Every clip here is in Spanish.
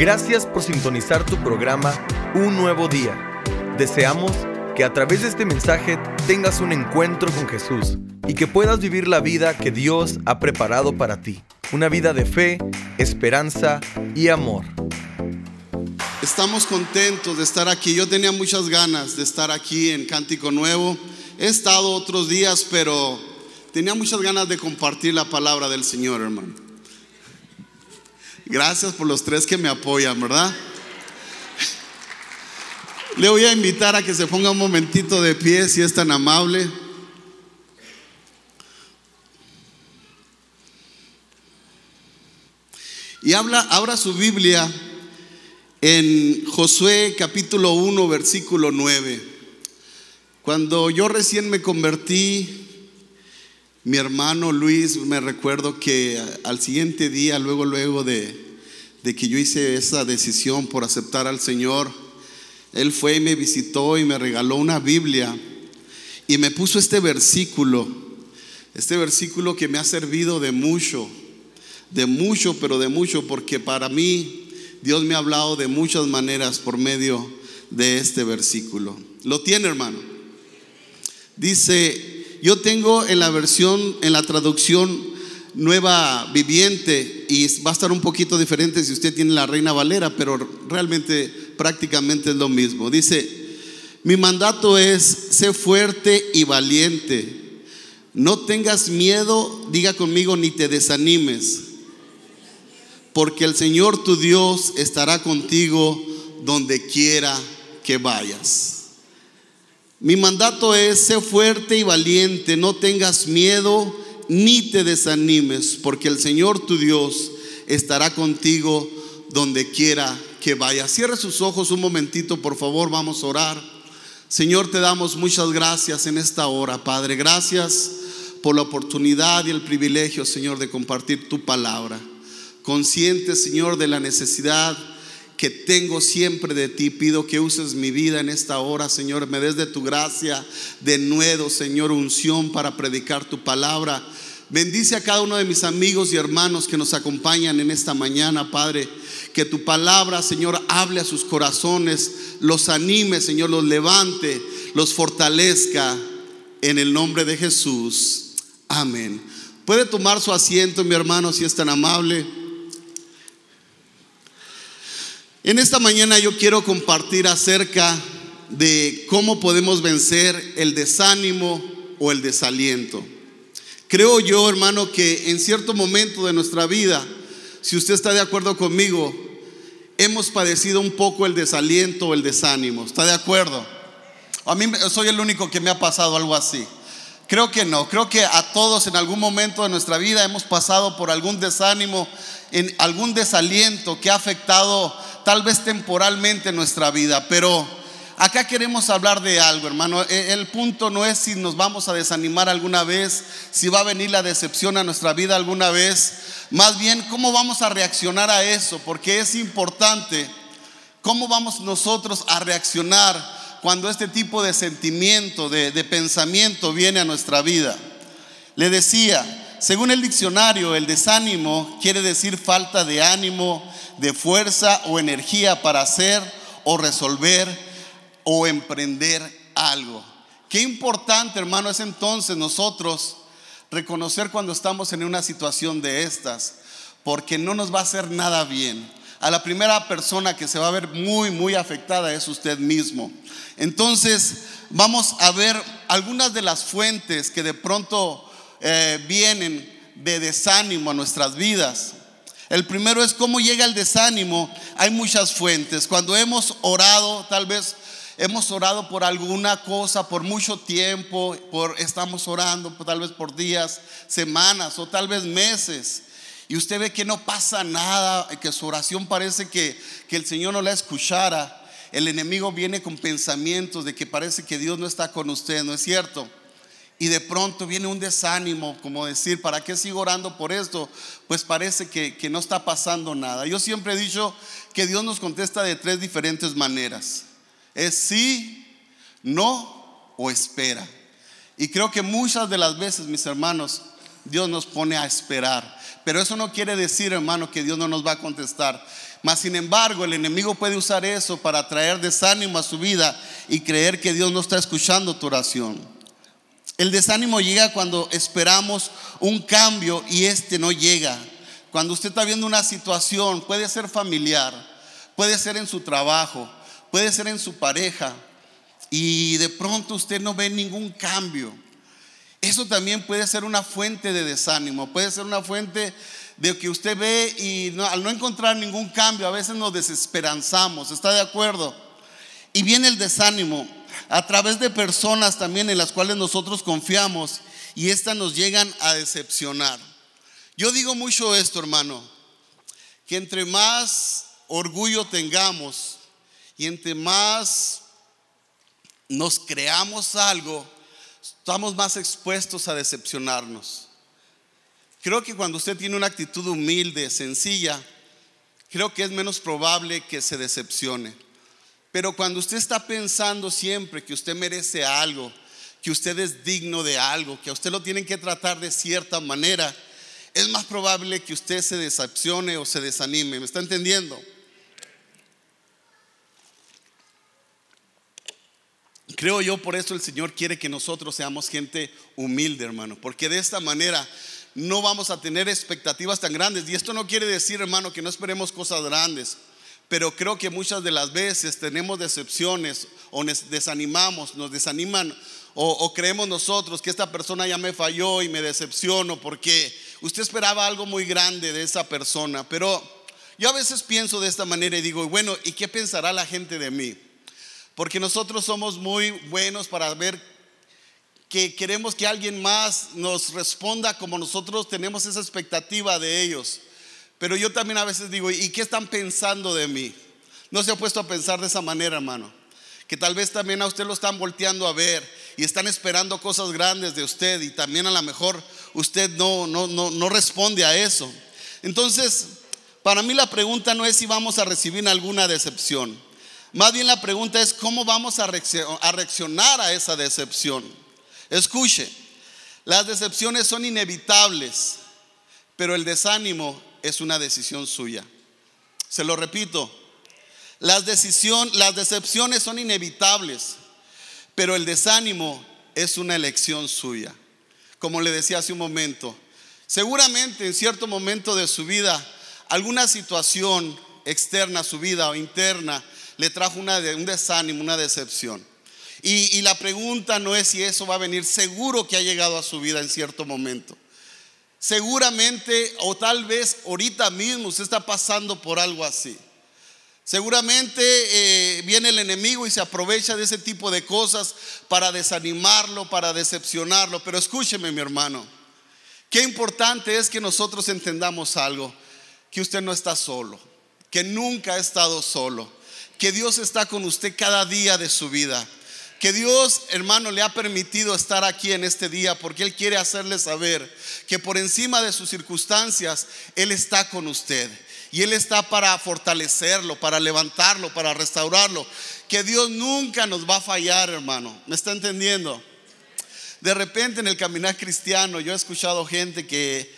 Gracias por sintonizar tu programa Un Nuevo Día. Deseamos que a través de este mensaje tengas un encuentro con Jesús y que puedas vivir la vida que Dios ha preparado para ti. Una vida de fe, esperanza y amor. Estamos contentos de estar aquí. Yo tenía muchas ganas de estar aquí en Cántico Nuevo. He estado otros días, pero tenía muchas ganas de compartir la palabra del Señor, hermano. Gracias por los tres que me apoyan, ¿verdad? Le voy a invitar a que se ponga un momentito de pie si es tan amable. Y habla, abra su Biblia en Josué capítulo 1, versículo 9. Cuando yo recién me convertí, mi hermano Luis, me recuerdo que al siguiente día, luego, luego de, de que yo hice esa decisión por aceptar al Señor, él fue y me visitó y me regaló una Biblia y me puso este versículo, este versículo que me ha servido de mucho, de mucho, pero de mucho, porque para mí Dios me ha hablado de muchas maneras por medio de este versículo. ¿Lo tiene, hermano? Dice, yo tengo en la versión, en la traducción nueva viviente, y va a estar un poquito diferente si usted tiene la Reina Valera, pero realmente prácticamente es lo mismo. Dice, mi mandato es, sé fuerte y valiente. No tengas miedo, diga conmigo, ni te desanimes porque el Señor tu Dios estará contigo donde quiera que vayas. Mi mandato es, sé fuerte y valiente, no tengas miedo ni te desanimes, porque el Señor tu Dios estará contigo donde quiera que vayas. Cierre sus ojos un momentito, por favor, vamos a orar. Señor, te damos muchas gracias en esta hora, Padre. Gracias por la oportunidad y el privilegio, Señor, de compartir tu palabra consciente, Señor, de la necesidad que tengo siempre de ti. Pido que uses mi vida en esta hora, Señor. Me des de tu gracia de nuevo, Señor, unción para predicar tu palabra. Bendice a cada uno de mis amigos y hermanos que nos acompañan en esta mañana, Padre. Que tu palabra, Señor, hable a sus corazones, los anime, Señor, los levante, los fortalezca en el nombre de Jesús. Amén. Puede tomar su asiento, mi hermano, si es tan amable. En esta mañana yo quiero compartir acerca de cómo podemos vencer el desánimo o el desaliento. Creo yo, hermano, que en cierto momento de nuestra vida, si usted está de acuerdo conmigo, hemos padecido un poco el desaliento o el desánimo. ¿Está de acuerdo? A mí soy el único que me ha pasado algo así. Creo que no, creo que a todos en algún momento de nuestra vida hemos pasado por algún desánimo, en algún desaliento que ha afectado tal vez temporalmente nuestra vida, pero acá queremos hablar de algo, hermano. E, el punto no es si nos vamos a desanimar alguna vez, si va a venir la decepción a nuestra vida alguna vez, más bien cómo vamos a reaccionar a eso, porque es importante cómo vamos nosotros a reaccionar cuando este tipo de sentimiento, de, de pensamiento viene a nuestra vida. Le decía, según el diccionario, el desánimo quiere decir falta de ánimo, de fuerza o energía para hacer o resolver o emprender algo. Qué importante, hermano, es entonces nosotros reconocer cuando estamos en una situación de estas, porque no nos va a hacer nada bien. A la primera persona que se va a ver muy, muy afectada es usted mismo. Entonces, vamos a ver algunas de las fuentes que de pronto eh, vienen de desánimo a nuestras vidas. El primero es cómo llega el desánimo. Hay muchas fuentes. Cuando hemos orado, tal vez hemos orado por alguna cosa por mucho tiempo, por, estamos orando tal vez por días, semanas o tal vez meses. Y usted ve que no pasa nada, que su oración parece que, que el Señor no la escuchara. El enemigo viene con pensamientos de que parece que Dios no está con usted, ¿no es cierto? Y de pronto viene un desánimo, como decir, ¿para qué sigo orando por esto? Pues parece que, no está pasando nada. Yo siempre he dicho que Dios nos contesta de tres diferentes maneras. Es sí, no o espera. Y creo que muchas de las veces, mis hermanos, Dios nos pone a esperar. Pero eso no quiere decir, hermano, que Dios no nos va a contestar. Mas, sin embargo, el enemigo puede usar eso para traer desánimo a su vida y creer que Dios no está escuchando tu oración. El desánimo llega cuando esperamos un cambio y este no llega. Cuando usted está viendo una situación, puede ser familiar, puede ser en su trabajo, puede ser en su pareja, y de pronto usted no ve ningún cambio. Eso también puede ser una fuente de desánimo, puede ser una fuente de que usted ve y al no encontrar ningún cambio, a veces nos desesperanzamos, ¿está de acuerdo? Y viene el desánimo a través de personas también en las cuales nosotros confiamos y estas nos llegan a decepcionar. Yo digo mucho esto, hermano, que entre más orgullo tengamos y entre más nos creamos algo, estamos más expuestos a decepcionarnos. Creo que cuando usted tiene una actitud humilde, sencilla, creo que es menos probable que se decepcione. Pero cuando usted está pensando siempre que usted merece algo, que usted es digno de algo, que a usted lo tienen que tratar de cierta manera, es más probable que usted se decepcione o se desanime. ¿Me está entendiendo? Creo yo por eso el Señor quiere que nosotros seamos gente humilde, hermano, porque de esta manera no vamos a tener expectativas tan grandes. Y esto no quiere decir, hermano, que no esperemos cosas grandes. Pero creo que muchas de las veces tenemos decepciones o nos desanimamos, nos desaniman o, creemos nosotros que esta persona ya me falló y me decepciono porque usted esperaba algo muy grande de esa persona. Pero yo a veces pienso de esta manera y digo, bueno, ¿y qué pensará la gente de mí? Porque nosotros somos muy buenos para ver que queremos que alguien más nos responda como nosotros tenemos esa expectativa de ellos. Pero yo también a veces digo, ¿y qué están pensando de mí? No se ha puesto a pensar de esa manera, hermano. Que tal vez también a usted lo están volteando a ver y están esperando cosas grandes de usted y también a lo mejor usted no, no, no, no responde a eso. Entonces, para mí la pregunta no es si vamos a recibir alguna decepción. Más bien la pregunta es cómo vamos a reaccionar a esa decepción. Escuche, las decepciones son inevitables, pero el desánimo es una decisión suya. Se lo repito, las, las decepciones son inevitables, pero el desánimo es una elección suya. Como le decía hace un momento, seguramente en cierto momento de su vida, alguna situación externa a su vida o interna le trajo una, un desánimo, una decepción. Y, la pregunta no es si eso va a venir, seguro que ha llegado a su vida en cierto momento. Seguramente o tal vez ahorita mismo usted está pasando por algo así. Seguramente eh, viene el enemigo y se aprovecha de ese tipo de cosas para desanimarlo, para decepcionarlo. Pero escúcheme mi hermano, qué importante es que nosotros entendamos algo, que usted no está solo, que nunca ha estado solo, que Dios está con usted cada día de su vida que Dios, hermano, le ha permitido estar aquí en este día porque Él quiere hacerle saber que por encima de sus circunstancias, Él está con usted. Y Él está para fortalecerlo, para levantarlo, para restaurarlo. Que Dios nunca nos va a fallar, hermano. ¿Me está entendiendo? De repente en el caminar cristiano yo he escuchado gente que,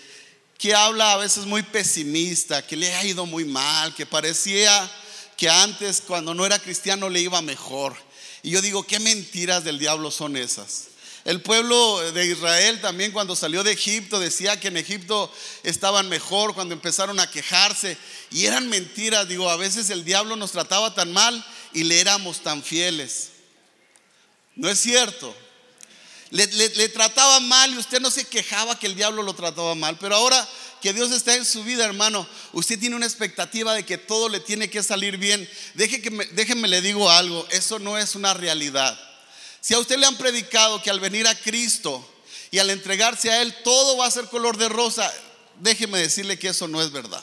que habla a veces muy pesimista, que le ha ido muy mal, que parecía que antes cuando no era cristiano le iba mejor. Y yo digo, ¿qué mentiras del diablo son esas? El pueblo de Israel también cuando salió de Egipto decía que en Egipto estaban mejor cuando empezaron a quejarse y eran mentiras. Digo, a veces el diablo nos trataba tan mal y le éramos tan fieles. No es cierto. Le, trataba mal y usted no se quejaba que el diablo lo trataba mal. Pero ahora que Dios está en su vida, hermano, usted tiene una expectativa de que todo le tiene que salir bien. Deje que déjeme le digo algo, eso no es una realidad. Si a usted le han predicado que al venir a Cristo y al entregarse a Él todo va a ser color de rosa, déjeme decirle que eso no es verdad.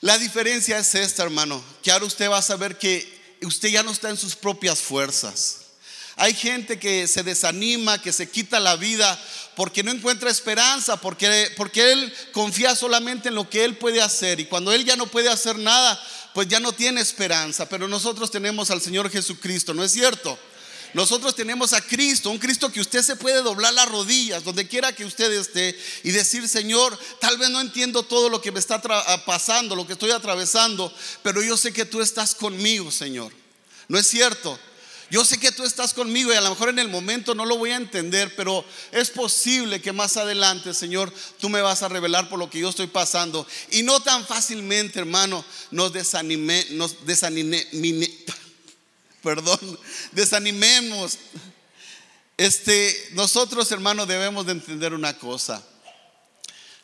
La diferencia es esta, hermano, que ahora usted va a saber que usted ya no está en sus propias fuerzas. Hay gente que se desanima, que se quita la vida porque no encuentra esperanza, porque, porque él confía solamente en lo que él puede hacer. Y cuando él ya no puede hacer nada, pues ya no tiene esperanza. Pero nosotros tenemos al Señor Jesucristo, ¿no es cierto? Nosotros tenemos a Cristo, un Cristo que usted se puede doblar las rodillas, donde quiera que usted esté, y decir, Señor, tal vez no entiendo todo lo que me está pasando, lo que estoy atravesando, pero yo sé que tú estás conmigo, Señor. ¿No es cierto? Yo sé que tú estás conmigo y a lo mejor en el momento no lo voy a entender, pero es posible que más adelante, Señor, tú me vas a revelar por lo que yo estoy pasando. Y no tan fácilmente, hermano, nos desanime, nos desanime, perdón, desanimemos. Este, nosotros, hermano, debemos de entender una cosa.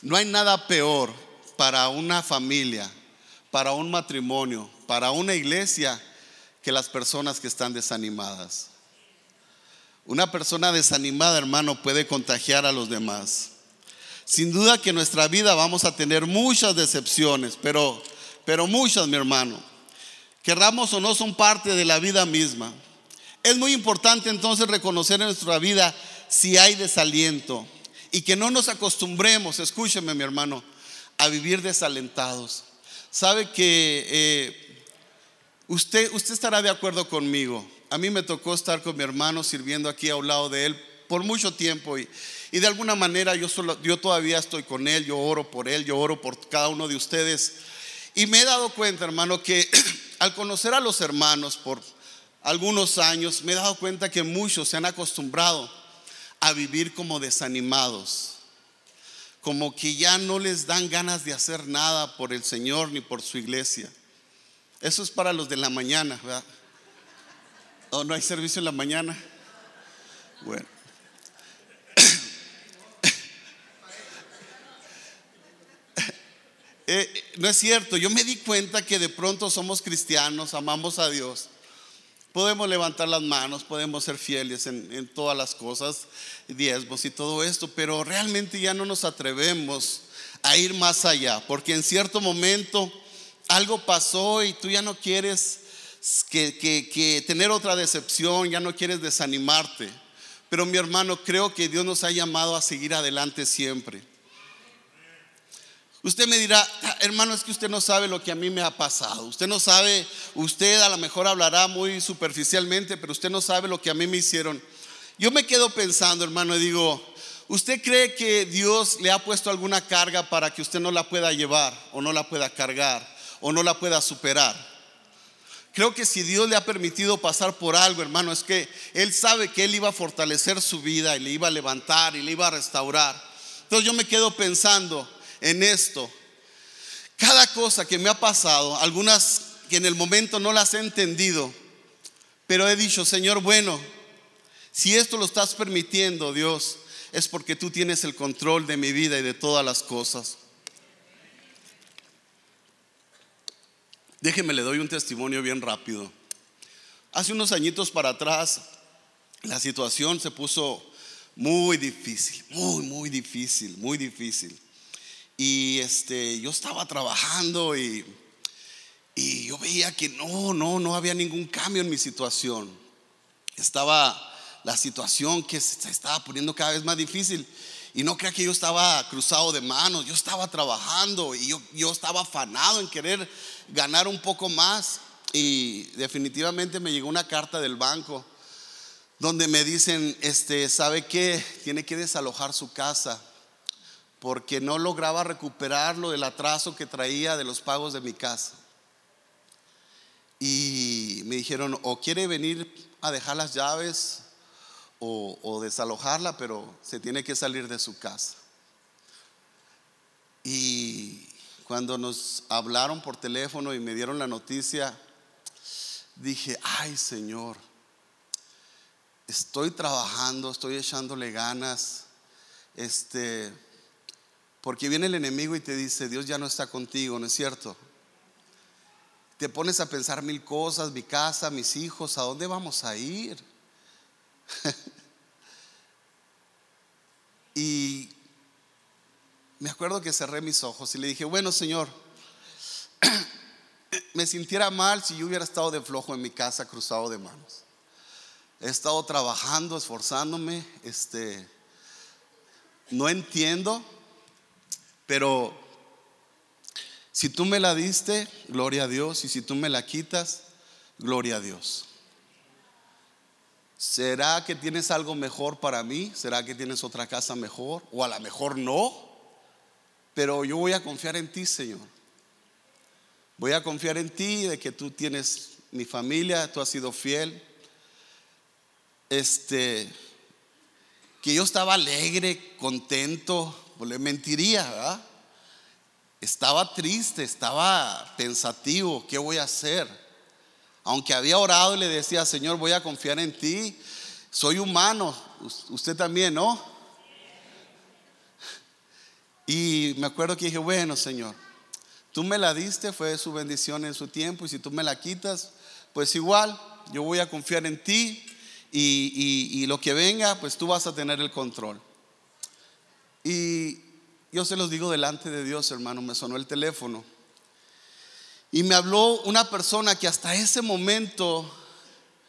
No hay nada peor para una familia, para un matrimonio, para una iglesia que las personas que están desanimadas. Una persona desanimada, hermano, puede contagiar a los demás. Sin duda que en nuestra vida vamos a tener muchas decepciones, pero, pero muchas, mi hermano. Querramos o no, son parte de la vida misma. Es muy importante entonces reconocer en nuestra vida si hay desaliento y que no nos acostumbremos, escúcheme mi hermano, a vivir desalentados. Sabe que eh, Usted, usted estará de acuerdo conmigo. A mí me tocó estar con mi hermano sirviendo aquí a un lado de él por mucho tiempo y, y de alguna manera yo, solo, yo todavía estoy con él, yo oro por él, yo oro por cada uno de ustedes. Y me he dado cuenta, hermano, que al conocer a los hermanos por algunos años, me he dado cuenta que muchos se han acostumbrado a vivir como desanimados, como que ya no les dan ganas de hacer nada por el Señor ni por su iglesia. Eso es para los de la mañana, ¿verdad? ¿O no hay servicio en la mañana? Bueno. Eh, no es cierto, yo me di cuenta que de pronto somos cristianos, amamos a Dios, podemos levantar las manos, podemos ser fieles en, en todas las cosas, diezmos y todo esto, pero realmente ya no nos atrevemos a ir más allá, porque en cierto momento algo pasó y tú ya no quieres que, tener otra decepción, ya no quieres desanimarte. Pero mi hermano, creo que Dios nos ha llamado a seguir adelante siempre. Usted me dirá, ah, hermano, es que usted no sabe lo que a mí me ha pasado. Usted no sabe, usted a lo mejor hablará muy superficialmente, pero usted no sabe lo que a mí me hicieron. Yo me quedo pensando, hermano, y digo, ¿usted cree que Dios le ha puesto alguna carga para que usted no la pueda llevar o no la pueda cargar? O no la pueda superar. Creo que si Dios le ha permitido pasar por algo, hermano, es que Él sabe que Él iba a fortalecer su vida y le iba a levantar y le iba a restaurar. Entonces yo me quedo pensando en esto. Cada cosa que me ha pasado, algunas que en el momento no las he entendido, pero he dicho, Señor, bueno, si esto lo estás permitiendo, Dios, es porque tú tienes el control de mi vida y de todas las cosas. Déjeme, le doy un testimonio bien rápido. Hace unos añitos para atrás, la situación se puso muy difícil, muy, muy difícil, muy difícil. Y este, yo estaba trabajando y, y yo veía que no, no, no había ningún cambio en mi situación. Estaba la situación que se estaba poniendo cada vez más difícil. Y no crea que yo estaba cruzado de manos, yo estaba trabajando y yo, yo estaba afanado en querer ganar un poco más. Y definitivamente me llegó una carta del banco donde me dicen, este, ¿sabe qué? Tiene que desalojar su casa porque no lograba recuperarlo del atraso que traía de los pagos de mi casa. Y me dijeron, o quiere venir a dejar las llaves o, desalojarla, pero se tiene que salir de su casa. Y cuando nos hablaron por teléfono y me dieron la noticia, dije, ay Señor, estoy trabajando, estoy echándole ganas, este, porque viene el enemigo y te dice, Dios ya no está contigo, ¿no es cierto? Te pones a pensar mil cosas, mi casa, mis hijos, ¿a dónde vamos a ir? y me acuerdo que cerré mis ojos y le dije, bueno Señor, me sintiera mal si yo hubiera estado de flojo en mi casa cruzado de manos. He estado trabajando, esforzándome, este, no entiendo, pero si tú me la diste, gloria a Dios, y si tú me la quitas, gloria a Dios. ¿Será que tienes algo mejor para mí? ¿Será que tienes otra casa mejor? O a lo mejor no. Pero yo voy a confiar en ti, Señor. Voy a confiar en ti de que tú tienes mi familia, tú has sido fiel. Este, que yo estaba alegre, contento, pues le mentiría, ¿verdad? Estaba triste, estaba pensativo, ¿qué voy a hacer? Aunque había orado y le decía, Señor, voy a confiar en ti, soy humano, usted también, ¿no? Y me acuerdo que dije, bueno, Señor, tú me la diste, fue su bendición en su tiempo, y si tú me la quitas, pues igual, yo voy a confiar en ti y, lo que venga, pues tú vas a tener el control. Y yo se los digo delante de Dios, hermano, me sonó el teléfono. Y me habló una persona que hasta ese momento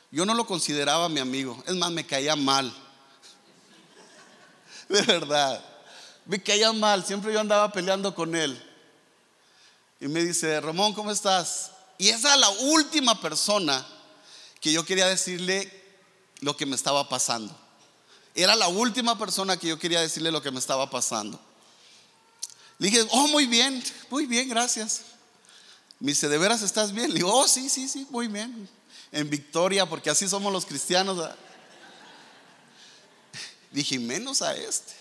yo no lo consideraba mi amigo. Es más, me caía mal. De verdad. Me caía mal. Siempre yo andaba peleando con él. Y me dice, Ramón, ¿cómo estás? Y esa es la última persona que yo quería decirle lo que me estaba pasando. Era la última persona que yo quería decirle lo que me estaba pasando. Le dije, oh, muy bien, muy bien, gracias. Me dice, ¿de veras estás bien? Le digo, oh, sí, sí, sí, muy bien. En victoria, porque así somos los cristianos. Dije, menos a este.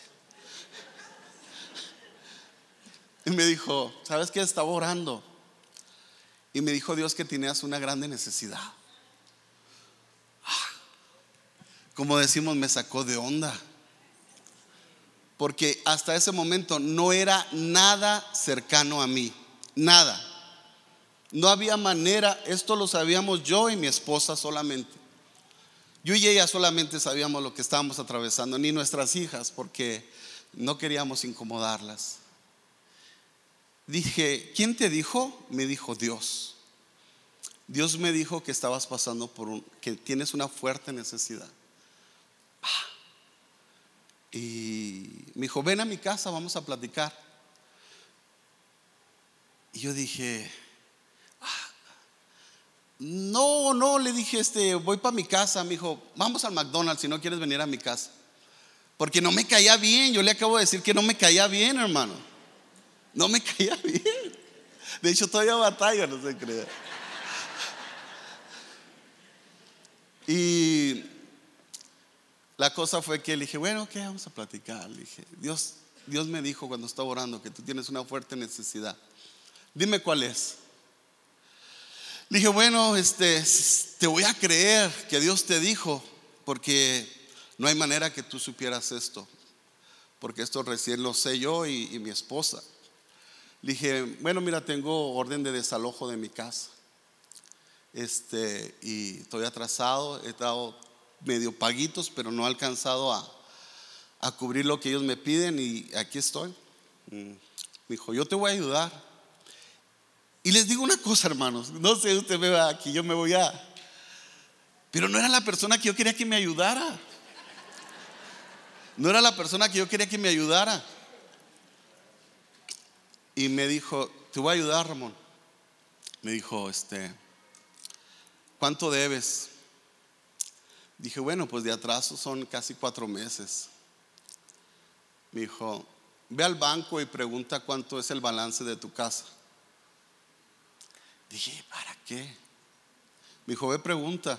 Y me dijo, ¿sabes qué? Estaba orando. Y me dijo Dios que tenías una grande necesidad. Como decimos, me sacó de onda. Porque hasta ese momento no era nada cercano a mí. Nada. No había manera, esto lo sabíamos yo y mi esposa solamente. Yo y ella solamente sabíamos lo que estábamos atravesando, ni nuestras hijas, porque no queríamos incomodarlas. Dije, ¿quién te dijo? Me dijo Dios. Dios me dijo que estabas pasando por un, que tienes una fuerte necesidad. Ah. Y me dijo, ven a mi casa, vamos a platicar. Y yo dije, no, no, le dije, este, voy para mi casa. Me dijo, vamos al McDonald's si no quieres venir a mi casa. Porque no me caía bien. Yo le acabo de decir que no me caía bien, hermano. No me caía bien. De hecho, todavía batalla, no se crea. Y la cosa fue que le dije, bueno, ¿qué vamos a platicar? Le dije, Dios, Dios me dijo cuando estaba orando que tú tienes una fuerte necesidad. Dime cuál es. Dije, bueno, este, te voy a creer que Dios te dijo, porque no hay manera que tú supieras esto, porque esto recién lo sé yo y, mi esposa. Dije, bueno, mira, tengo orden de desalojo de mi casa. Este, y estoy atrasado, he dado medio paguitos, pero no he alcanzado a, a cubrir lo que ellos me piden y aquí estoy. Mm, me dijo, yo te voy a ayudar. Y les digo una cosa, hermanos, no sé, usted me va aquí, yo me voy a... Pero no era la persona que yo quería que me ayudara. No era la persona que yo quería que me ayudara. Y me dijo, te voy a ayudar, Ramón. Me dijo, este, ¿cuánto debes? Dije, bueno, pues de atraso son casi cuatro meses. Me dijo, ve al banco y pregunta cuánto es el balance de tu casa. Dije, ¿para qué? Me dijo, ve pregunta.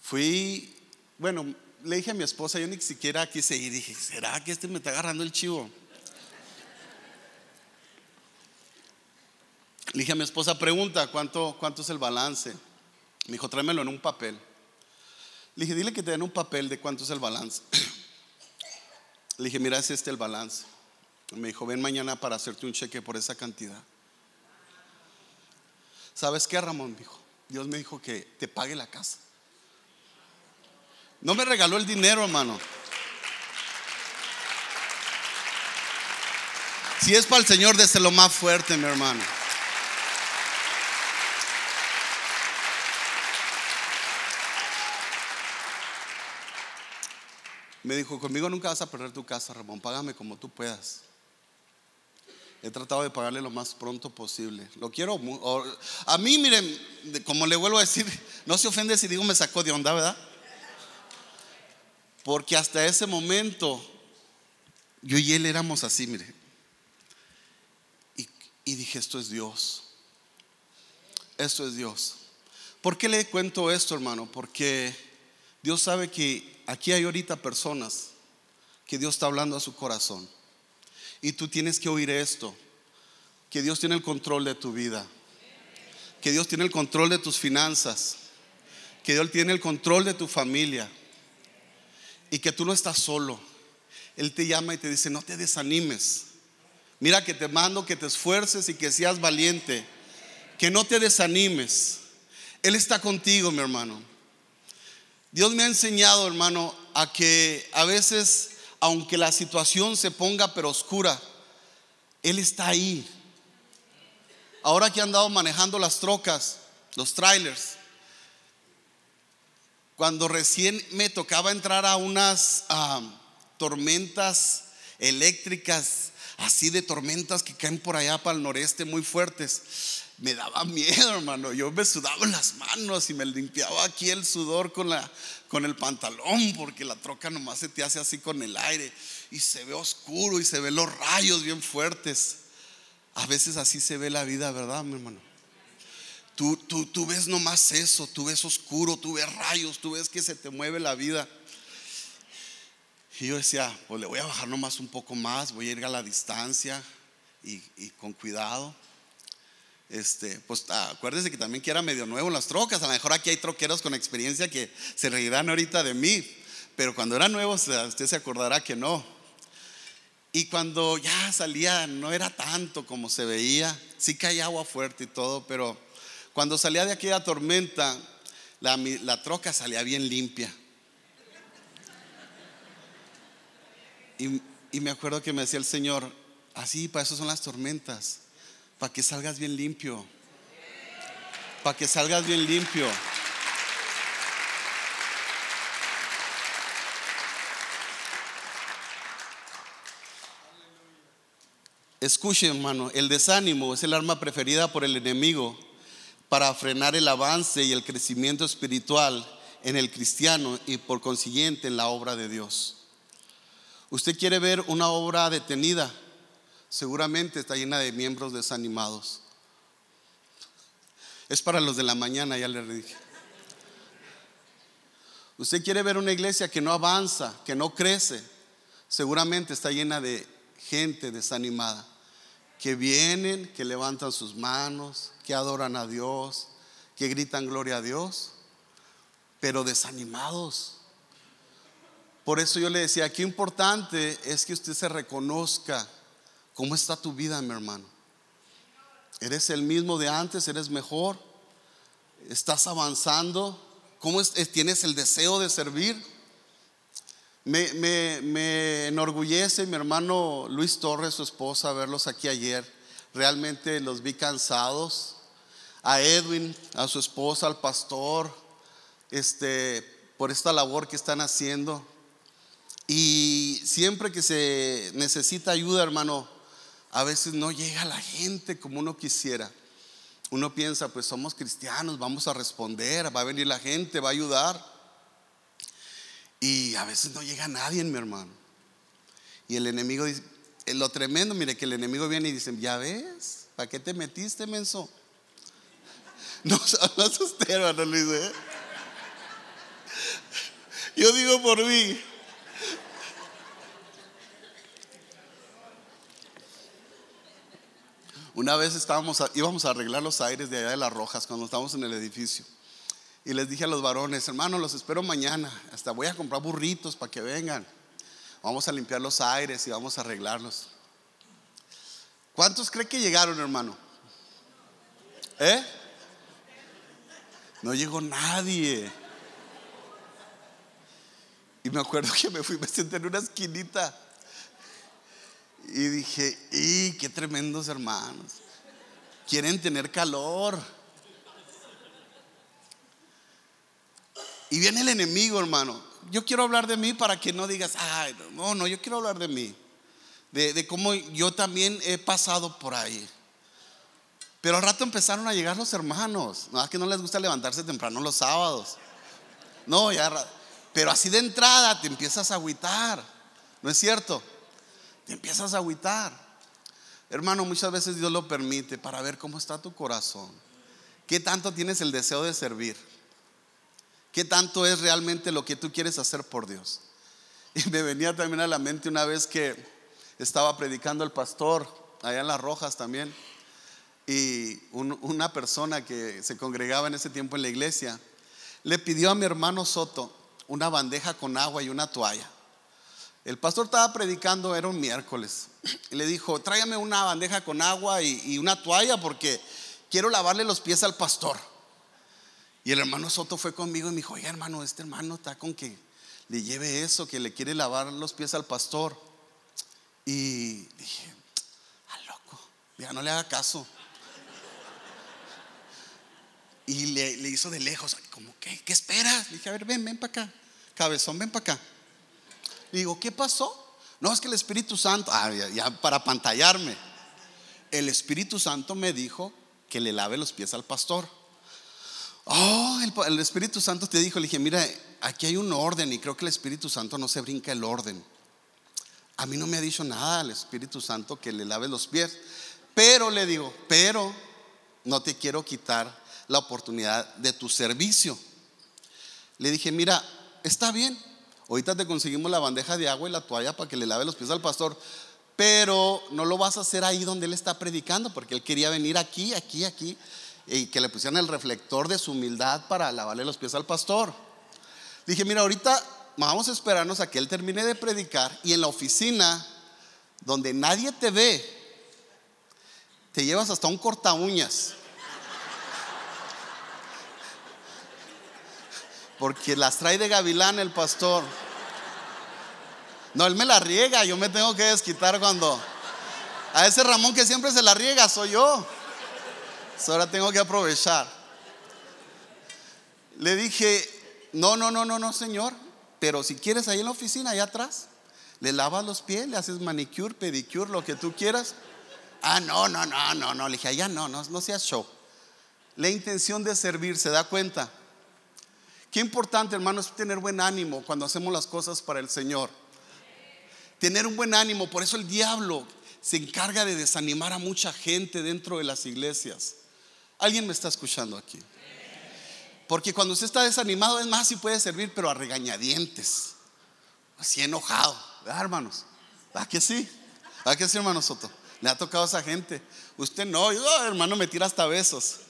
Fui, bueno, le dije a mi esposa, yo ni siquiera quise ir. Dije, ¿será que este me está agarrando el chivo? Le dije a mi esposa, pregunta, ¿cuánto, cuánto es el balance? Me dijo, tráemelo en un papel. Le dije, dile que te den un papel de cuánto es el balance. Le dije, mira, es este el balance. Me dijo, ven mañana para hacerte un cheque por esa cantidad. ¿Sabes qué, Ramón? Dijo, Dios me dijo que te pague la casa. No me regaló el dinero, hermano. Si es para el Señor, lo más fuerte, mi hermano. Me dijo, conmigo nunca vas a perder tu casa, Ramón, págame como tú puedas. He tratado de pagarle lo más pronto posible. Lo quiero. A mí, miren, como le vuelvo a decir, no se ofende si digo me sacó de onda, ¿verdad? Porque hasta ese momento yo y él éramos así, mire. Y, y dije, esto es Dios. Esto es Dios. ¿Por qué le cuento esto, hermano? Porque Dios sabe que aquí hay ahorita personas que Dios está hablando a su corazón. Y tú tienes que oír esto, que Dios tiene el control de tu vida, que Dios tiene el control de tus finanzas, que Dios tiene el control de tu familia y que tú no estás solo. Él te llama y te dice, no te desanimes. Mira que te mando que te esfuerces y que seas valiente, que no te desanimes. Él está contigo, mi hermano. Dios me ha enseñado, hermano, a que a veces, aunque la situación se ponga pero oscura, Él está ahí. Ahora que he andado manejando las trocas, los trailers, cuando recién me tocaba entrar a unas ah, tormentas eléctricas, así de tormentas que caen por allá para el noreste muy fuertes, me daba miedo, hermano. Yo me sudaba las manos y me limpiaba aquí el sudor con, la, con el pantalón, porque la troca nomás se te hace así con el aire y se ve oscuro y se ve los rayos bien fuertes. A veces así se ve la vida, ¿verdad, mi hermano? Tú, tú, tú ves nomás eso, tú ves oscuro, tú ves rayos, tú ves que se te mueve la vida. Y yo decía, pues le voy a bajar nomás un poco más, voy a ir a la distancia y, y con cuidado. Este, pues ah, acuérdese que también que era medio nuevo en las trocas. A lo mejor aquí hay troqueros con experiencia que se reirán ahorita de mí. Pero cuando era nuevo, usted se acordará que no. Y cuando ya salía, no era tanto como se veía. Sí hay agua fuerte y todo, pero cuando salía de aquella tormenta, la, la troca salía bien limpia. Y, y me acuerdo que me decía el Señor, así, para eso son las tormentas para que salgas bien limpio. Para que salgas bien limpio. Escuche, hermano, el desánimo es el arma preferida por el enemigo para frenar el avance y el crecimiento espiritual en el cristiano y por consiguiente en la obra de Dios. Usted quiere ver una obra detenida, seguramente está llena de miembros desanimados. Es para los de la mañana, ya le dije. Usted quiere ver una iglesia que no avanza, que no crece, seguramente está llena de gente desanimada, que vienen, que levantan sus manos, que adoran a Dios, que gritan gloria a Dios, pero desanimados. Por eso yo le decía, qué importante es que usted se reconozca ¿Cómo está tu vida, mi hermano? ¿Eres el mismo de antes? ¿Eres mejor? ¿Estás avanzando? ¿Cómo tienes el deseo de servir? Me, me, enorgullece mi hermano Luis Torres, su esposa, verlos aquí ayer. Realmente los vi cansados. A Edwin, a su esposa, al pastor, este, por esta labor que están haciendo. Y siempre que se necesita ayuda, hermano, a veces no llega la gente como uno quisiera. Uno piensa, pues somos cristianos, vamos a responder, va a venir la gente, va a ayudar. Y a veces no llega nadie, mi hermano. Y el enemigo dice, eh, lo tremendo, mire que el enemigo viene y dice, ya ves, ¿para qué te metiste, menso? No, no usted, hermano Luis. ¿eh? Yo digo por mí, Una vez estábamos íbamos a arreglar los aires de allá de las Rojas cuando estábamos en el edificio. Y les dije a los varones, hermanos, los espero mañana. Hasta voy a comprar burritos para que vengan. Vamos a limpiar los aires y vamos a arreglarlos. ¿Cuántos creen que llegaron, hermano? ¿Eh? No llegó nadie. Y me acuerdo que me fui, me senté en una esquinita y dije, ¡y qué tremendos hermanos! Quieren tener calor. Y viene el enemigo, hermano. Yo quiero hablar de mí para que no digas, ay, no, no, yo quiero hablar de mí. De, cómo yo también he pasado por ahí. Pero al rato empezaron a llegar los hermanos. No, es que no les gusta levantarse temprano los sábados. No, ya. Pero así de entrada te empiezas a agüitar, ¿no es cierto? Te empiezas a agüitar. Hermano, muchas veces Dios lo permite para ver cómo está tu corazón. ¿Qué tanto tienes el deseo de servir? ¿Qué tanto es realmente lo que tú quieres hacer por Dios? Y me venía también a la mente una vez que estaba predicando el pastor allá en Las Rojas también. Y una persona que se congregaba en ese tiempo en la iglesia le pidió a mi hermano Soto una bandeja con agua y una toalla. El pastor estaba predicando, era un miércoles, y le dijo, tráigame una bandeja con agua y, una toalla porque quiero lavarle los pies al pastor. Y el hermano Soto fue conmigo y me dijo, oye hermano, este hermano está con que le lleve eso, que le quiere lavar los pies al pastor. Y dije, ah, loco, ya no le haga caso. Y le, hizo de lejos, como, ¿qué, ¿qué esperas? Le dije, a ver, ven, ven para acá. Cabezón, ven para acá. Le digo, ¿qué pasó? No, es que el Espíritu Santo, ah, ya, para pantallarme. El Espíritu Santo me dijo que le lave los pies al pastor. Oh, el, el, Espíritu Santo te dijo, le dije, mira, aquí hay un orden y creo que el Espíritu Santo no se brinca el orden. A mí no me ha dicho nada el Espíritu Santo que le lave los pies. Pero le digo, pero no te quiero quitar la oportunidad de tu servicio. Le dije, mira, está bien, ahorita te conseguimos la bandeja de agua y la toalla para que le lave los pies al pastor, pero no lo vas a hacer ahí donde él está predicando, porque él quería venir aquí, aquí, aquí, y que le pusieran el reflector de su humildad para lavarle los pies al pastor. Dije, mira, ahorita vamos a esperarnos a que él termine de predicar y en la oficina, donde nadie te ve, te llevas hasta un corta uñas. Porque las trae de gavilán el pastor. No, él me la riega, yo me tengo que desquitar cuando... A ese Ramón que siempre se la riega, soy yo. ahora tengo que aprovechar. Le dije, no, no, no, no, no, señor. Pero si quieres ahí en la oficina, allá atrás, le lavas los pies, le haces manicure, pedicure, lo que tú quieras. Ah, no, no, no, no, no. Le dije, allá no, no, no seas show. La intención de servir, ¿se da cuenta? Qué importante, hermano, es tener buen ánimo cuando hacemos las cosas para el Señor. Tener un buen ánimo, por eso el diablo se encarga de desanimar a mucha gente dentro de las iglesias. ¿Alguien me está escuchando aquí? Porque cuando usted está desanimado, es más, si puede servir, pero a regañadientes, así enojado, ¿verdad, hermanos? ¿A que sí? ¿A que sí, hermano Soto? Le ha tocado a esa gente. Usted no, yo, hermano, me tira hasta besos.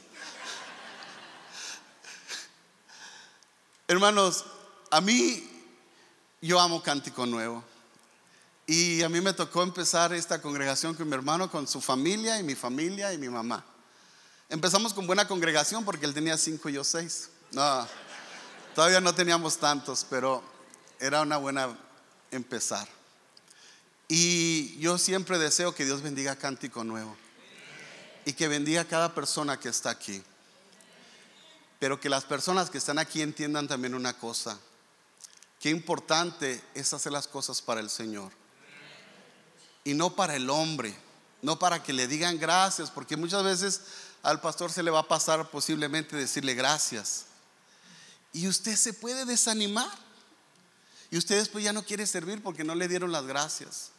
Hermanos, a mí yo amo Cántico Nuevo. Y a mí me tocó empezar esta congregación con mi hermano, con su familia y mi familia y mi mamá. Empezamos con buena congregación porque él tenía cinco y yo seis. No, todavía no teníamos tantos, pero era una buena empezar. Y yo siempre deseo que Dios bendiga Cántico Nuevo y que bendiga a cada persona que está aquí. Pero que las personas que están aquí entiendan también una cosa. Qué importante es hacer las cosas para el Señor. Y no para el hombre. No para que le digan gracias. Porque muchas veces al pastor se le va a pasar posiblemente decirle gracias. Y usted se puede desanimar. Y usted después ya no quiere servir porque no le dieron las gracias.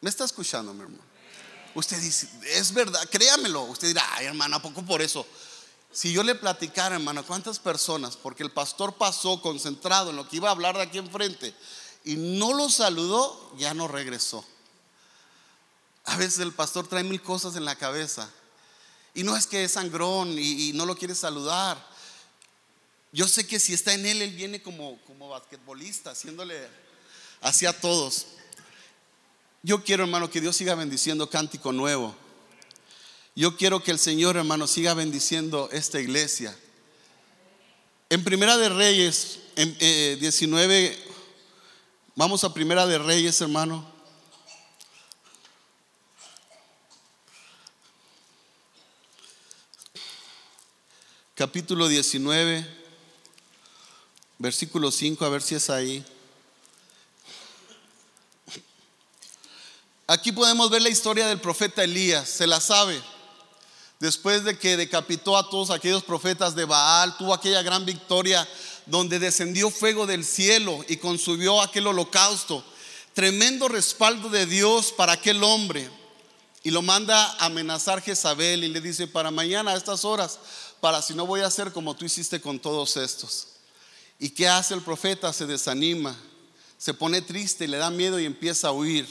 ¿Me está escuchando, mi hermano? Usted dice, es verdad, créamelo. Usted dirá, ay hermano, ¿a poco por eso? Si yo le platicara, hermano, cuántas personas, porque el pastor pasó concentrado en lo que iba a hablar de aquí enfrente y no lo saludó, ya no regresó. A veces el pastor trae mil cosas en la cabeza y no es que es sangrón y, no lo quiere saludar. Yo sé que si está en él, él viene como, como basquetbolista, haciéndole hacia todos. Yo quiero, hermano, que Dios siga bendiciendo cántico nuevo. Yo quiero que el Señor, hermano, siga bendiciendo esta iglesia. En Primera de Reyes, en 19, eh, vamos a Primera de Reyes, hermano. Capítulo 19, versículo 5, a ver si es ahí. Aquí podemos ver la historia del profeta Elías, se la sabe después de que decapitó a todos aquellos profetas de Baal, tuvo aquella gran victoria donde descendió fuego del cielo y consumió aquel holocausto. Tremendo respaldo de Dios para aquel hombre. Y lo manda a amenazar Jezabel y le dice, para mañana a estas horas, para si no voy a hacer como tú hiciste con todos estos. ¿Y qué hace el profeta? Se desanima, se pone triste, le da miedo y empieza a huir.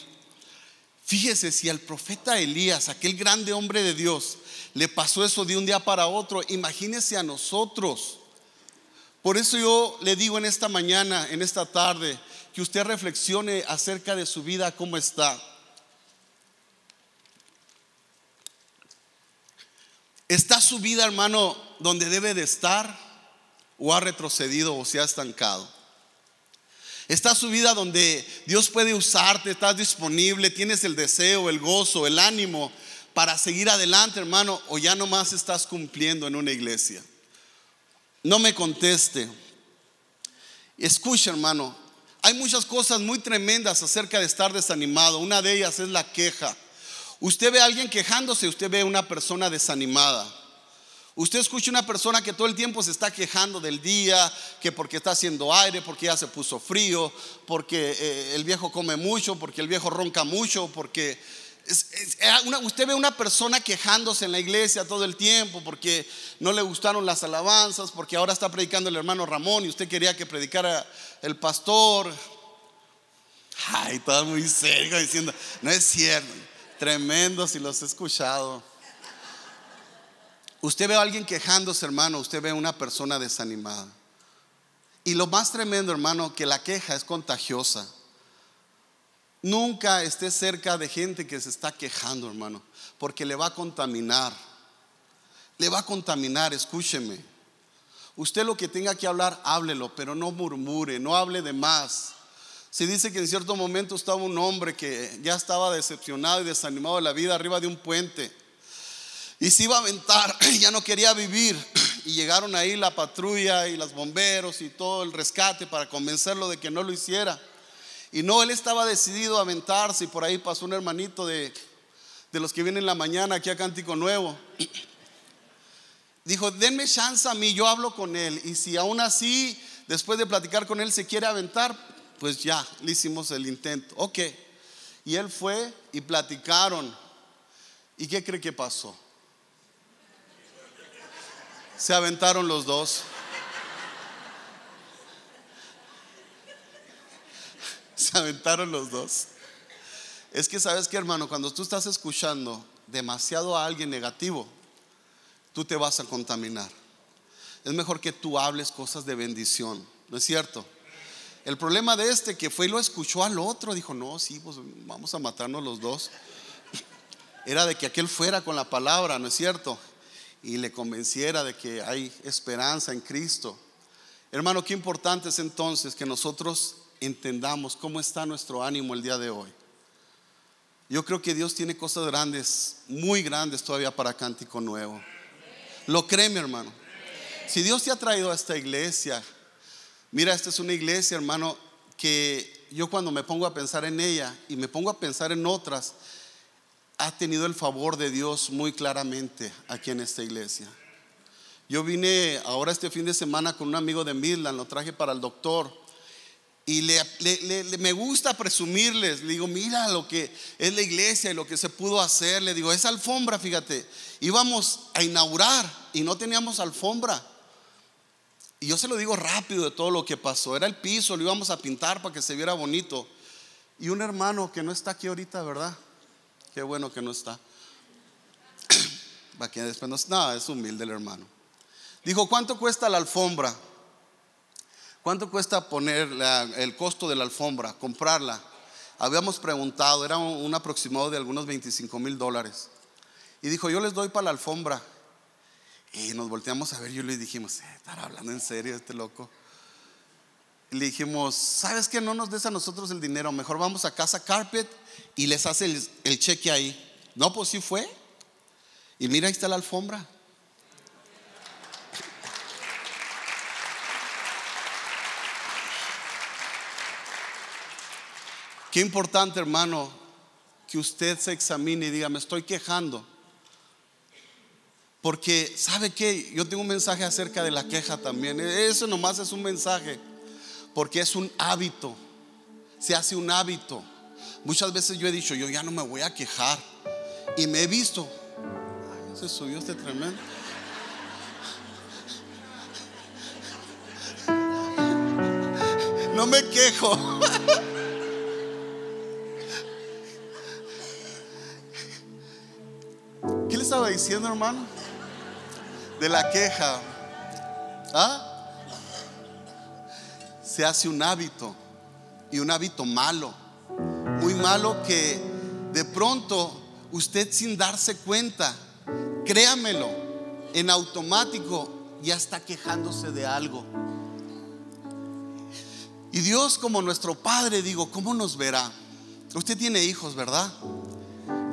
Fíjese si al profeta Elías, aquel grande hombre de Dios, le pasó eso de un día para otro, imagínese a nosotros. Por eso yo le digo en esta mañana, en esta tarde, que usted reflexione acerca de su vida, cómo está. ¿Está su vida, hermano, donde debe de estar? ¿O ha retrocedido o se ha estancado? ¿Está su vida donde Dios puede usarte? ¿Estás disponible? ¿Tienes el deseo, el gozo, el ánimo para seguir adelante, hermano? ¿O ya nomás estás cumpliendo en una iglesia? No me conteste. Escucha, hermano. Hay muchas cosas muy tremendas acerca de estar desanimado. Una de ellas es la queja. Usted ve a alguien quejándose, usted ve a una persona desanimada. Usted escucha una persona que todo el tiempo se está quejando del día, que porque está haciendo aire, porque ya se puso frío, porque eh, el viejo come mucho, porque el viejo ronca mucho, porque usted ve una persona quejándose en la iglesia todo el tiempo porque no le gustaron las alabanzas, porque ahora está predicando el hermano Ramón y usted quería que predicara el pastor. Ay, todo muy serio diciendo, no es cierto, tremendo si los he escuchado. Usted ve a alguien quejándose, hermano, usted ve a una persona desanimada. Y lo más tremendo, hermano, que la queja es contagiosa. Nunca esté cerca de gente que se está quejando, hermano, porque le va a contaminar. Le va a contaminar, escúcheme. Usted lo que tenga que hablar, háblelo, pero no murmure, no hable de más. Se dice que en cierto momento estaba un hombre que ya estaba decepcionado y desanimado de la vida arriba de un puente y se iba a aventar, ya no quería vivir. Y llegaron ahí la patrulla y los bomberos y todo el rescate para convencerlo de que no lo hiciera. Y no, él estaba decidido a aventarse y por ahí pasó un hermanito de, de los que vienen en la mañana aquí a Cántico Nuevo. Dijo, denme chance a mí, yo hablo con él. Y si aún así, después de platicar con él, se quiere aventar, pues ya, le hicimos el intento. Ok. Y él fue y platicaron. ¿Y qué cree que pasó? Se aventaron los dos. Se aventaron los dos. Es que sabes que hermano, cuando tú estás escuchando demasiado a alguien negativo, tú te vas a contaminar. Es mejor que tú hables cosas de bendición, ¿no es cierto? El problema de este que fue y lo escuchó al otro, dijo, no, sí, pues vamos a matarnos los dos. Era de que aquel fuera con la palabra, ¿no es cierto? y le convenciera de que hay esperanza en Cristo. Hermano, qué importante es entonces que nosotros entendamos cómo está nuestro ánimo el día de hoy. Yo creo que Dios tiene cosas grandes, muy grandes todavía para Cántico Nuevo. Lo cree, mi hermano. Si Dios te ha traído a esta iglesia, mira, esta es una iglesia, hermano, que yo cuando me pongo a pensar en ella y me pongo a pensar en otras, ha tenido el favor de Dios muy claramente aquí en esta iglesia. Yo vine ahora este fin de semana con un amigo de Midland, lo traje para el doctor. Y le, me gusta presumirles, le digo, mira lo que es la iglesia y lo que se pudo hacer. Le digo, esa alfombra, fíjate, íbamos a inaugurar y no teníamos alfombra. Y yo se lo digo rápido de todo lo que pasó. Era el piso, lo íbamos a pintar para que se viera bonito. Y un hermano que no está aquí ahorita, ¿verdad? Qué bueno que no está. Va que después no, nada, es humilde el hermano. Dijo, ¿cuánto cuesta la alfombra? ¿Cuánto cuesta poner el costo de la alfombra, comprarla? Habíamos preguntado, era un, aproximado de algunos 25 mil dólares. Y dijo, yo les doy para la alfombra. Y nos volteamos a ver, yo le dijimos, eh, ¿estará hablando en serio este loco? Y le dijimos, ¿sabes qué? No nos des a nosotros el dinero, mejor vamos a Casa Carpet y les hace el, cheque ahí. No, pues sí fue. Y mira, ahí está la alfombra. Qué importante, hermano, que usted se examine y diga, me estoy quejando. Porque, ¿sabe qué? Yo tengo un mensaje acerca de la queja también. Eso nomás es un mensaje. Porque es un hábito. Se hace un hábito. Muchas veces yo he dicho, yo ya no me voy a quejar. Y me he visto. Ay, se subió este tremendo. No me quejo. diciendo, hermano? De la queja. ¿Ah? Se hace un hábito y un hábito malo. Muy malo que de pronto usted sin darse cuenta, créamelo, en automático ya está quejándose de algo. Y Dios como nuestro Padre, digo, ¿cómo nos verá? Usted tiene hijos, ¿verdad?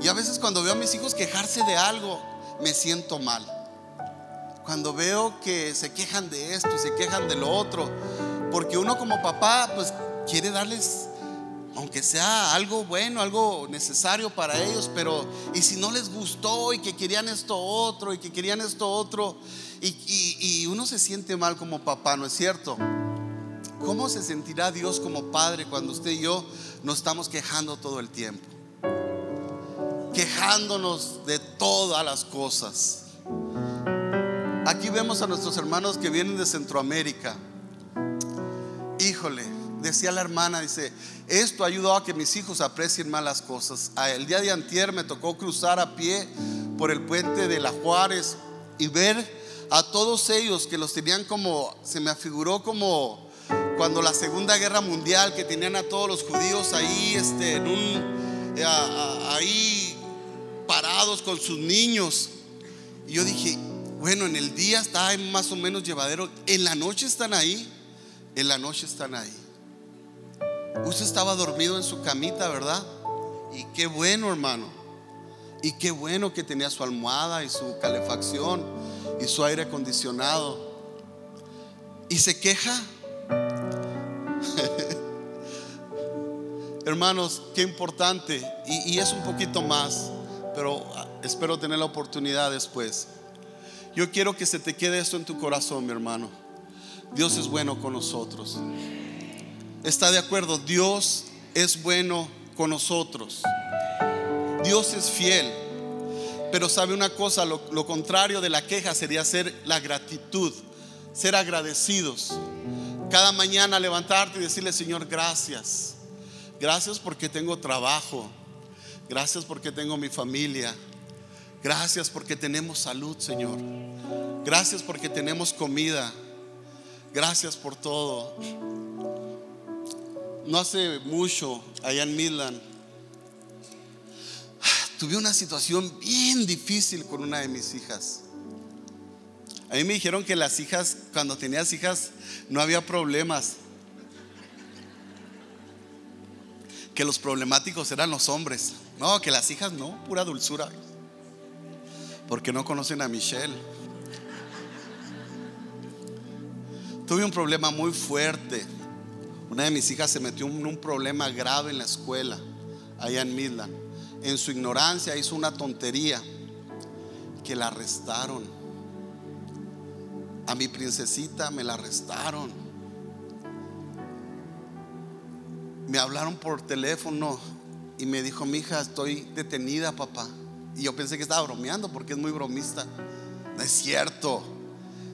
Y a veces cuando veo a mis hijos quejarse de algo, me siento mal. Cuando veo que se quejan de esto y se quejan de lo otro, porque uno como papá, pues quiere darles, aunque sea algo bueno, algo necesario para ellos, pero y si no les gustó y que querían esto otro y que querían esto otro, y, y uno se siente mal como papá, ¿no es cierto? ¿Cómo se sentirá Dios como Padre cuando usted y yo nos estamos quejando todo el tiempo? Quejándonos de todas las cosas. Aquí vemos a nuestros hermanos que vienen de Centroamérica. Híjole, decía la hermana, dice, esto ayudó a que mis hijos aprecien más las cosas. El día de antier me tocó cruzar a pie por el puente de la Juárez y ver a todos ellos que los tenían como, se me afiguró como cuando la Segunda Guerra Mundial, que tenían a todos los judíos ahí, este, en un, eh, ahí parados con sus niños. Y yo dije, bueno, en el día está más o menos llevadero, en la noche están ahí, en la noche están ahí. Usted estaba dormido en su camita, ¿verdad? Y qué bueno, hermano. Y qué bueno que tenía su almohada y su calefacción y su aire acondicionado. Y se queja Hermanos, qué importante. Y, es un poquito más, pero ah, espero tener la oportunidad después. Yo quiero que se te quede esto en tu corazón, mi hermano. Dios es bueno con nosotros. ¿Está de acuerdo? Dios es bueno con nosotros. Dios es fiel. Pero sabe una cosa, lo, lo, contrario de la queja sería ser la gratitud, ser agradecidos. Cada mañana levantarte y decirle, Señor, gracias. Gracias porque tengo trabajo. Gracias porque tengo mi familia. Gracias porque tenemos salud, Señor. Gracias porque tenemos comida. Gracias por todo. No hace mucho, allá en Midland, tuve una situación bien difícil con una de mis hijas. A mí me dijeron que las hijas, cuando tenías hijas, no había problemas. Que los problemáticos eran los hombres. No, que las hijas no, pura dulzura. Porque no conocen a Michelle. Tuve un problema muy fuerte. Una de mis hijas se metió en un problema grave en la escuela, allá en Midland. En su ignorancia hizo una tontería que la arrestaron. A mi princesita me la arrestaron. Me hablaron por teléfono y me dijo, mi hija, estoy detenida, papá. Y yo pensé que estaba bromeando porque es muy bromista. No es cierto.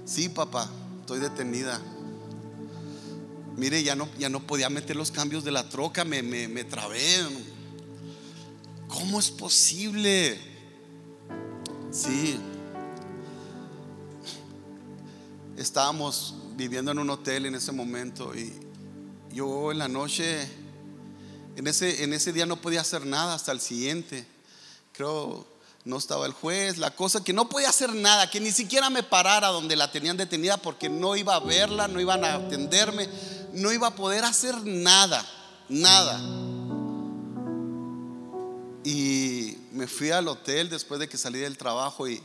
Sí, papá, estoy detenida. Mire, ya no, ya no podía meter los cambios de la troca, me, me, me trabé. ¿Cómo es posible? Sí, estábamos viviendo en un hotel en ese momento y yo en la noche, en ese, en ese día no podía hacer nada hasta el siguiente. Creo no estaba el juez, la cosa que no podía hacer nada, que ni siquiera me parara donde la tenían detenida porque no iba a verla, no iban a atenderme, no iba a poder hacer nada, nada. Y me fui al hotel después de que salí del trabajo y,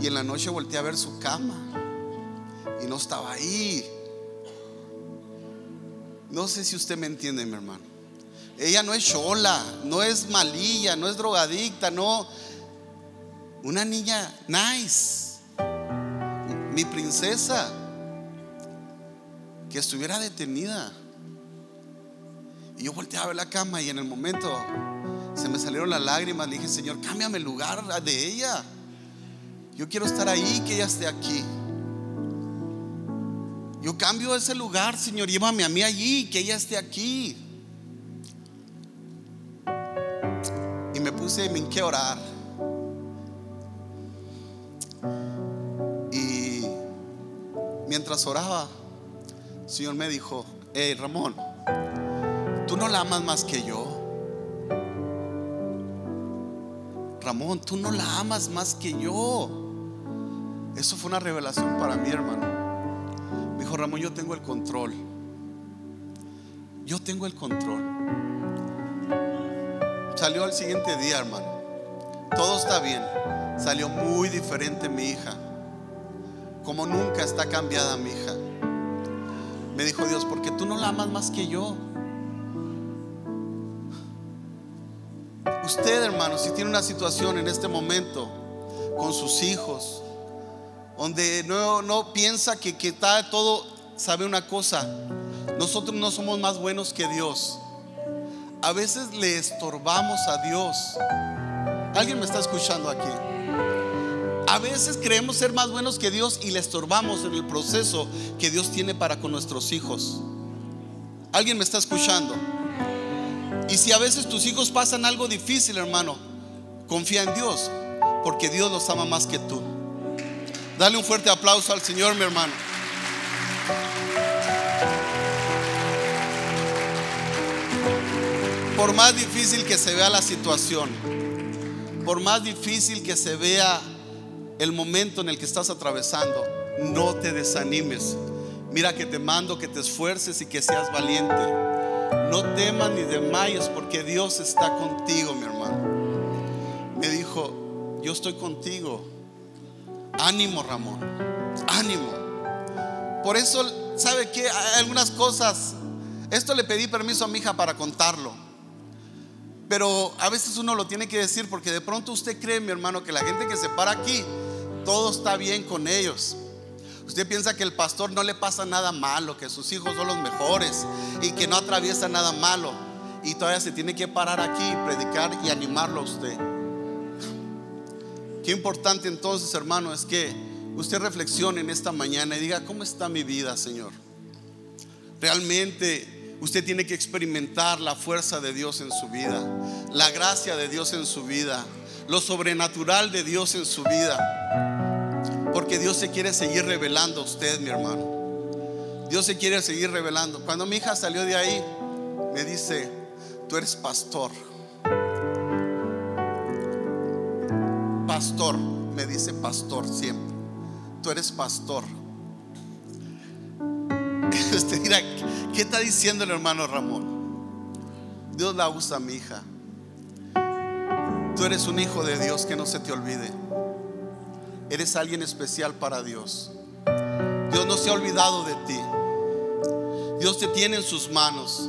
y en la noche volteé a ver su cama y no estaba ahí. No sé si usted me entiende, mi hermano. Ella no es chola, no es malilla, no es drogadicta, no. Una niña nice. mi princesa, que estuviera detenida. Y yo volteé a la cama y en el momento se me salieron las lágrimas. Le dije, Señor, cámbiame el lugar de ella. Yo quiero estar ahí, que ella esté aquí. Yo cambio ese lugar, Señor, llévame a mí allí, que ella esté aquí. Me que orar. Y mientras oraba, el Señor me dijo, hey Ramón, tú no la amas más que yo. Ramón, tú no la amas más que yo. Eso fue una revelación para mí, hermano. Me dijo, Ramón, yo tengo el control. Yo tengo el control. Salió al siguiente día, hermano. Todo está bien. Salió muy diferente mi hija. Como nunca está cambiada mi hija. Me dijo Dios, porque tú no la amas más que yo. Usted, hermano, si tiene una situación en este momento con sus hijos, donde no, no piensa que, que está todo, sabe una cosa, nosotros no somos más buenos que Dios. A veces le estorbamos a Dios. ¿Alguien me está escuchando aquí? A veces creemos ser más buenos que Dios y le estorbamos en el proceso que Dios tiene para con nuestros hijos. ¿Alguien me está escuchando? Y si a veces tus hijos pasan algo difícil, hermano, confía en Dios, porque Dios los ama más que tú. Dale un fuerte aplauso al Señor, mi hermano. Por más difícil que se vea la situación, por más difícil que se vea el momento en el que estás atravesando, no te desanimes. Mira que te mando que te esfuerces y que seas valiente. No temas ni desmayes porque Dios está contigo, mi hermano. Me dijo, yo estoy contigo Ánimo, Ramón. Ánimo. Por eso, ¿sabe que Hay algunas cosas. Esto le pedí permiso a mi hija para contarlo. Pero a veces uno lo tiene que decir porque de pronto usted cree, mi hermano, que la gente que se para aquí, todo está bien con ellos. Usted piensa que el pastor no le pasa nada malo, que sus hijos son los mejores y que no atraviesa nada malo. Y todavía se tiene que parar aquí, predicar y animarlo a usted. Qué importante entonces, hermano, es que usted reflexione en esta mañana y diga, ¿cómo está mi vida, Señor? Realmente usted tiene que experimentar la fuerza de Dios en su vida, la gracia de Dios en su vida, lo sobrenatural de Dios en su vida. Porque Dios se quiere seguir revelando a usted, mi hermano. Dios se quiere seguir revelando. Cuando mi hija salió de ahí, me dice, tú eres pastor. pastor, me dice pastor siempre. Tú eres pastor. Usted dirá, ¿qué está diciendo el hermano Ramón? Dios la usa, mi hija. Tú eres un hijo de Dios que no se te olvide. Eres alguien especial para Dios. Dios no se ha olvidado de ti. Dios te tiene en sus manos.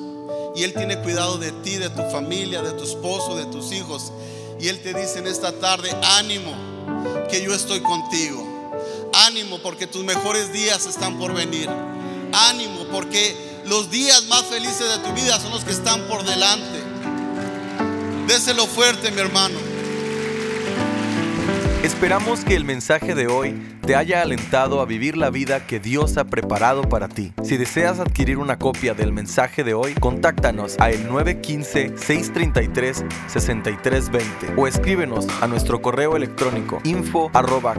Y Él tiene cuidado de ti, de tu familia, de tu esposo, de tus hijos. Y Él te dice en esta tarde, ánimo, que yo estoy contigo. Ánimo porque tus mejores días están por venir. Ánimo porque los días más felices de tu vida son los que están por delante. Déselo fuerte, mi hermano. Esperamos que el mensaje de hoy te haya alentado a vivir la vida que Dios ha preparado para ti. Si deseas adquirir una copia del mensaje de hoy, contáctanos a el 915-633-6320 o escríbenos a nuestro correo electrónico info arroba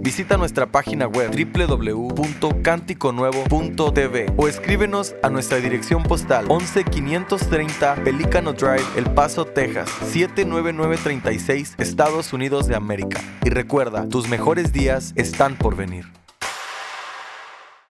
Visita nuestra página web www.canticonuevo.tv o escríbenos a nuestra dirección postal 11530 Pelicano Drive, El Paso, Texas 79936, Estados Unidos de América. Y recuerda, tus mejores días están por venir.